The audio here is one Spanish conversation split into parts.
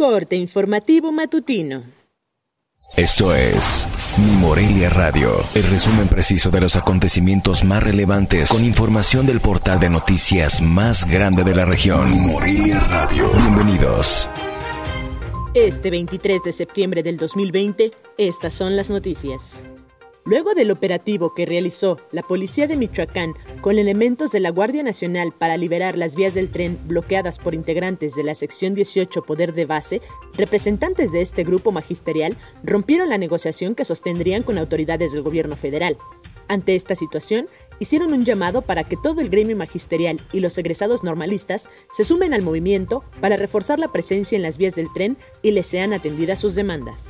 Corte informativo matutino. Esto es Mi Morelia Radio, el resumen preciso de los acontecimientos más relevantes con información del portal de noticias más grande de la región. Mi Morelia Radio. Bienvenidos. Este 23 de septiembre del 2020, estas son las noticias. Luego del operativo que realizó la Policía de Michoacán con elementos de la Guardia Nacional para liberar las vías del tren bloqueadas por integrantes de la sección 18 Poder de Base, representantes de este grupo magisterial rompieron la negociación que sostendrían con autoridades del gobierno federal. Ante esta situación, hicieron un llamado para que todo el gremio magisterial y los egresados normalistas se sumen al movimiento para reforzar la presencia en las vías del tren y les sean atendidas sus demandas.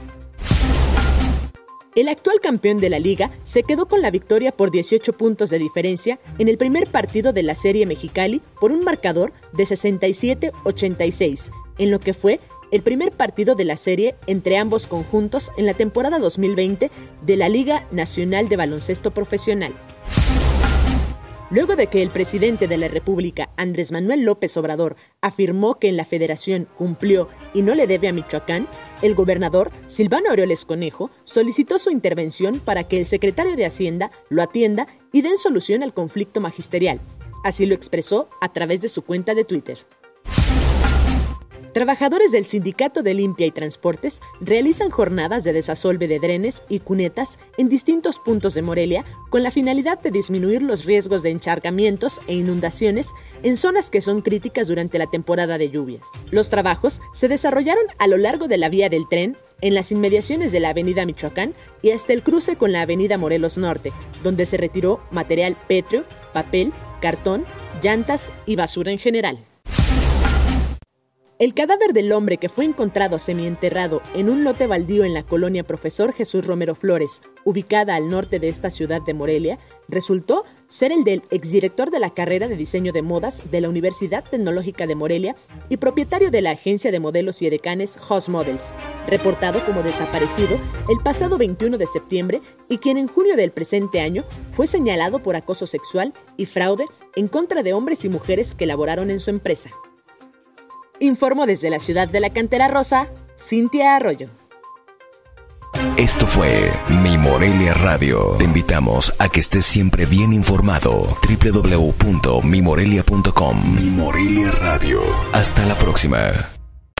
El actual campeón de la liga se quedó con la victoria por 18 puntos de diferencia en el primer partido de la serie Mexicali por un marcador de 67-86, en lo que fue el primer partido de la serie entre ambos conjuntos en la temporada 2020 de la Liga Nacional de Baloncesto Profesional. Luego de que el presidente de la República, Andrés Manuel López Obrador, afirmó que en la federación cumplió y no le debe a Michoacán, el gobernador, Silvano Aureoles Conejo, solicitó su intervención para que el secretario de Hacienda lo atienda y den solución al conflicto magisterial. Así lo expresó a través de su cuenta de Twitter. Trabajadores del Sindicato de Limpia y Transportes realizan jornadas de desasolve de drenes y cunetas en distintos puntos de Morelia con la finalidad de disminuir los riesgos de encharcamientos e inundaciones en zonas que son críticas durante la temporada de lluvias. Los trabajos se desarrollaron a lo largo de la vía del tren, en las inmediaciones de la Avenida Michoacán y hasta el cruce con la Avenida Morelos Norte, donde se retiró material pétreo, papel, cartón, llantas y basura en general. El cadáver del hombre que fue encontrado semienterrado en un lote baldío en la colonia Profesor Jesús Romero Flores, ubicada al norte de esta ciudad de Morelia, resultó ser el del exdirector de la carrera de diseño de modas de la Universidad Tecnológica de Morelia y propietario de la agencia de modelos y edecanes Host Models, reportado como desaparecido el pasado 21 de septiembre y quien en junio del presente año fue señalado por acoso sexual y fraude en contra de hombres y mujeres que laboraron en su empresa. Informó desde la ciudad de la Cantera Rosa, Cintia Arroyo. Esto fue Mi Morelia Radio. Te invitamos a que estés siempre bien informado. www.mimorelia.com Mi Morelia Radio. Hasta la próxima.